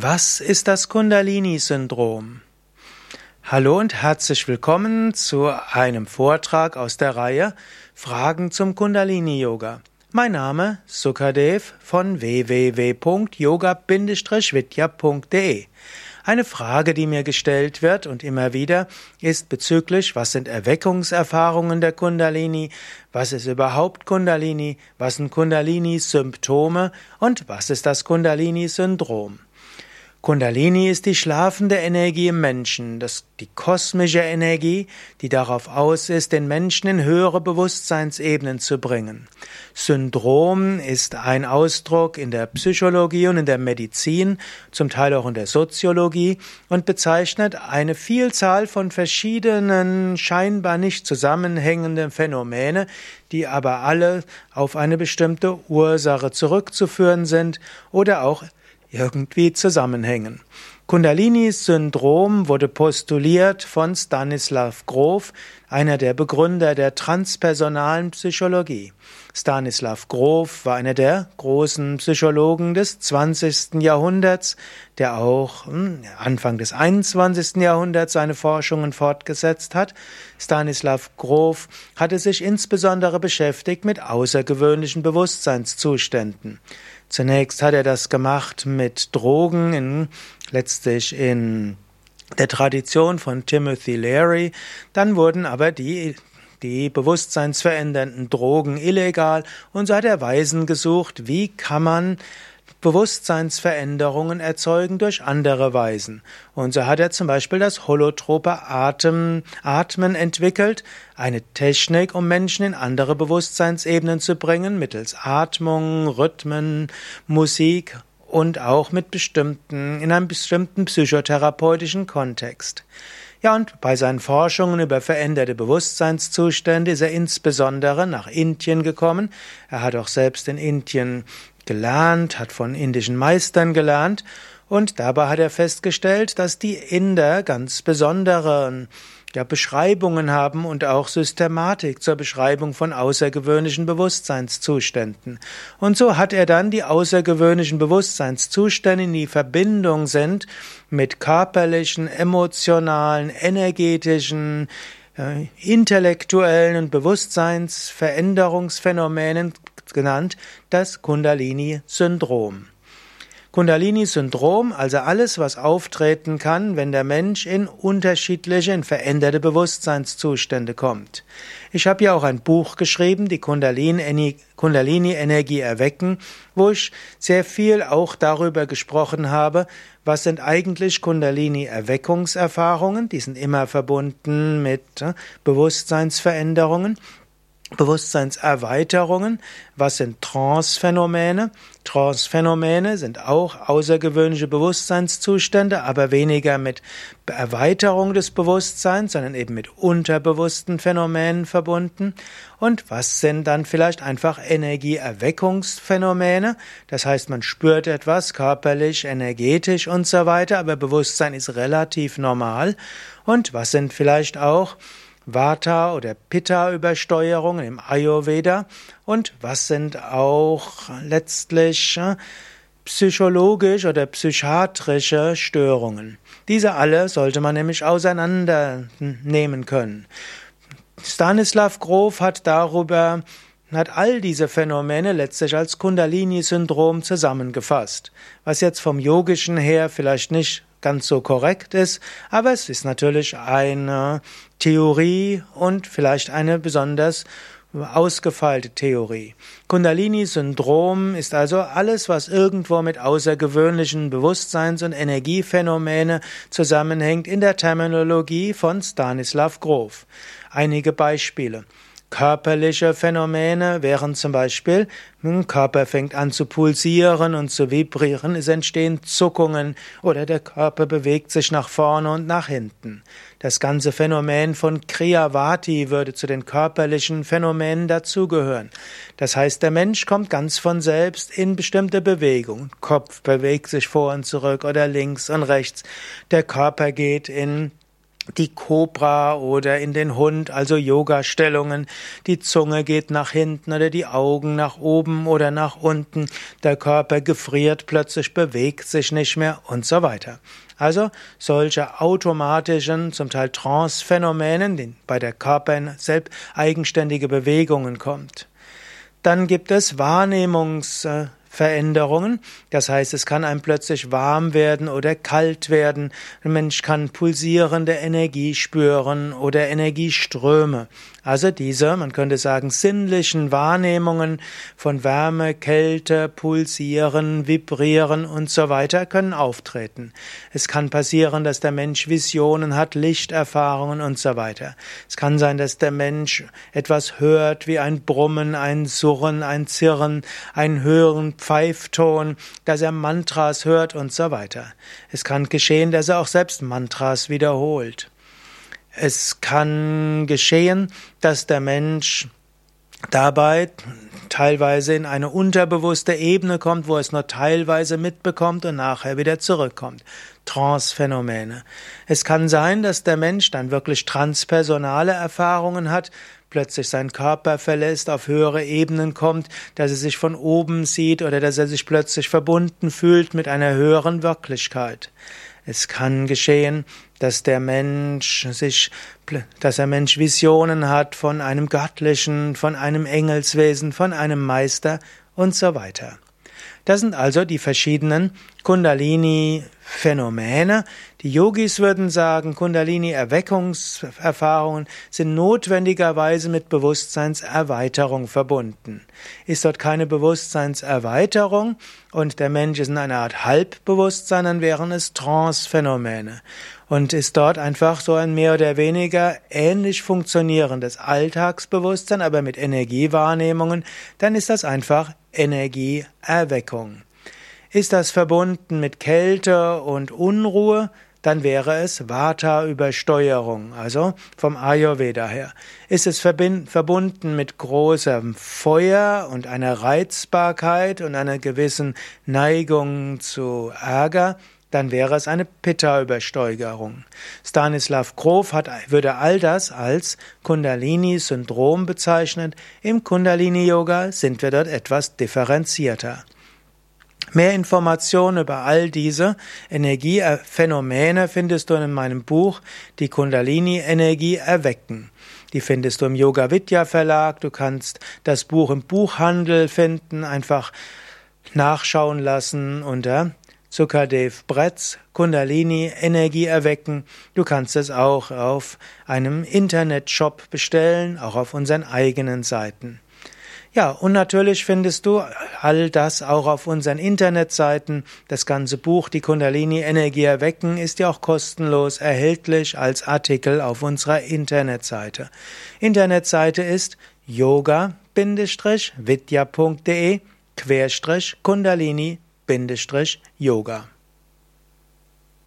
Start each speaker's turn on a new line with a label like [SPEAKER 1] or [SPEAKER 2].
[SPEAKER 1] Was ist das Kundalini-Syndrom? Hallo und herzlich willkommen zu einem Vortrag aus der Reihe Fragen zum Kundalini-Yoga. Mein Name Sukadev von www.yoga-vidya.de. Eine Frage, die mir gestellt wird und immer wieder, ist bezüglich, was sind Erweckungserfahrungen der Kundalini, was ist überhaupt Kundalini, was sind Kundalini-Symptome und was ist das Kundalini-Syndrom. Kundalini ist die schlafende Energie im Menschen, das, die kosmische Energie, die darauf aus ist, den Menschen in höhere Bewusstseinsebenen zu bringen. Syndrom ist ein Ausdruck in der Psychologie und in der Medizin, zum Teil auch in der Soziologie und bezeichnet eine Vielzahl von verschiedenen scheinbar nicht zusammenhängenden Phänomene, die aber alle auf eine bestimmte Ursache zurückzuführen sind oder auch irgendwie zusammenhängen. Kundalini-Syndrom wurde postuliert von Stanislav Grof, einer der Begründer der transpersonalen Psychologie. Stanislav Grof war einer der großen Psychologen des 20. Jahrhunderts, der auch hm, Anfang des 21. Jahrhunderts seine Forschungen fortgesetzt hat. Stanislav Grof hatte sich insbesondere beschäftigt mit außergewöhnlichen Bewusstseinszuständen. Zunächst hat er das gemacht mit Drogen, in, letztlich in der Tradition von Timothy Leary. Dann wurden aber die die bewusstseinsverändernden Drogen illegal und so hat er Weisen gesucht, wie kann man Bewusstseinsveränderungen erzeugen durch andere Weisen. Und so hat er zum Beispiel das holotrope Atem, Atmen entwickelt, eine Technik, um Menschen in andere Bewusstseinsebenen zu bringen, mittels Atmung, Rhythmen, Musik und auch mit bestimmten, in einem bestimmten psychotherapeutischen Kontext. Ja, und bei seinen Forschungen über veränderte Bewusstseinszustände ist er insbesondere nach Indien gekommen. Er hat auch selbst in Indien gelernt, hat von indischen Meistern gelernt und dabei hat er festgestellt, dass die Inder ganz besondere ja, Beschreibungen haben und auch Systematik zur Beschreibung von außergewöhnlichen Bewusstseinszuständen. Und so hat er dann die außergewöhnlichen Bewusstseinszustände, die in Verbindung sind mit körperlichen, emotionalen, energetischen, äh, intellektuellen und Bewusstseinsveränderungsphänomenen genannt das Kundalini-Syndrom. Kundalini-Syndrom, also alles, was auftreten kann, wenn der Mensch in unterschiedliche, in veränderte Bewusstseinszustände kommt. Ich habe ja auch ein Buch geschrieben, die Kundalini-Energie erwecken, wo ich sehr viel auch darüber gesprochen habe, was sind eigentlich Kundalini-Erweckungserfahrungen, die sind immer verbunden mit äh, Bewusstseinsveränderungen Bewusstseinserweiterungen. Was sind Trance-Phänomene? Trance-Phänomene sind auch außergewöhnliche Bewusstseinszustände, aber weniger mit Erweiterung des Bewusstseins, sondern eben mit unterbewussten Phänomenen verbunden. Und was sind dann vielleicht einfach Energieerweckungsphänomene? Das heißt, man spürt etwas körperlich, energetisch und so weiter, aber Bewusstsein ist relativ normal. Und was sind vielleicht auch Vata- oder Pitta-Übersteuerungen im Ayurveda und was sind auch letztlich äh, psychologisch oder psychiatrische Störungen. Diese alle sollte man nämlich auseinandernehmen können. Stanislav Grof hat darüber hat all diese Phänomene letztlich als Kundalini-Syndrom zusammengefasst, was jetzt vom Yogischen her vielleicht nicht ganz so korrekt ist, aber es ist natürlich eine Theorie und vielleicht eine besonders ausgefeilte Theorie. Kundalini-Syndrom ist also alles, was irgendwo mit außergewöhnlichen Bewusstseins- und Energiephänomene zusammenhängt in der Terminologie von Stanislav Grof. Einige Beispiele. Körperliche Phänomene wären zum Beispiel, ein Körper fängt an zu pulsieren und zu vibrieren, es entstehen Zuckungen oder der Körper bewegt sich nach vorne und nach hinten. Das ganze Phänomen von Kriyavati würde zu den körperlichen Phänomenen dazugehören. Das heißt, der Mensch kommt ganz von selbst in bestimmte Bewegungen. Kopf bewegt sich vor und zurück oder links und rechts. Der Körper geht in die Kobra oder in den Hund, also Yoga-Stellungen. Die Zunge geht nach hinten oder die Augen nach oben oder nach unten. Der Körper gefriert plötzlich, bewegt sich nicht mehr und so weiter. Also solche automatischen, zum Teil Trance-Phänomenen, die bei der Körper selbst eigenständige Bewegungen kommt. Dann gibt es Wahrnehmungs Veränderungen. Das heißt, es kann einem plötzlich warm werden oder kalt werden. Ein Mensch kann pulsierende Energie spüren oder Energieströme. Also diese, man könnte sagen, sinnlichen Wahrnehmungen von Wärme, Kälte, Pulsieren, Vibrieren und so weiter können auftreten. Es kann passieren, dass der Mensch Visionen hat, Lichterfahrungen und so weiter. Es kann sein, dass der Mensch etwas hört wie ein Brummen, ein Surren, ein Zirren, ein höheren Pfeifton, dass er Mantras hört und so weiter. Es kann geschehen, dass er auch selbst Mantras wiederholt. Es kann geschehen, dass der Mensch dabei teilweise in eine unterbewusste Ebene kommt, wo es nur teilweise mitbekommt und nachher wieder zurückkommt. Trance-Phänomene. Es kann sein, dass der Mensch dann wirklich transpersonale Erfahrungen hat, plötzlich seinen Körper verlässt, auf höhere Ebenen kommt, dass er sich von oben sieht oder dass er sich plötzlich verbunden fühlt mit einer höheren Wirklichkeit. Es kann geschehen, dass der Mensch sich, dass der Mensch Visionen hat von einem Göttlichen, von einem Engelswesen, von einem Meister und so weiter. Das sind also die verschiedenen Kundalini-Phänomene. Die Yogis würden sagen, Kundalini-Erweckungserfahrungen sind notwendigerweise mit Bewusstseinserweiterung verbunden. Ist dort keine Bewusstseinserweiterung und der Mensch ist in einer Art Halbbewusstsein, dann wären es Trance-Phänomene. Und ist dort einfach so ein mehr oder weniger ähnlich funktionierendes Alltagsbewusstsein, aber mit Energiewahrnehmungen, dann ist das einfach Energieerweckung. Ist das verbunden mit Kälte und Unruhe, dann wäre es Vata-Übersteuerung, also vom Ayurveda her. Ist es verbunden mit großem Feuer und einer Reizbarkeit und einer gewissen Neigung zu Ärger, dann wäre es eine Pitta-Übersteuerung. Stanislav Grof hat, würde all das als Kundalini-Syndrom bezeichnen. Im Kundalini-Yoga sind wir dort etwas differenzierter. Mehr Informationen über all diese Energiephänomene findest du in meinem Buch Die Kundalini-Energie erwecken. Die findest du im Yoga Vidya Verlag. Du kannst das Buch im Buchhandel finden, einfach nachschauen lassen unter Sukadev Bretz, Kundalini, Energie erwecken. Du kannst es auch auf einem Internetshop bestellen, auch auf unseren eigenen Seiten. Ja, und natürlich findest du all das auch auf unseren Internetseiten. Das ganze Buch Die Kundalini Energie erwecken ist ja auch kostenlos erhältlich als Artikel auf unserer Internetseite. Internetseite ist yoga-vidya.de Kundalini Yoga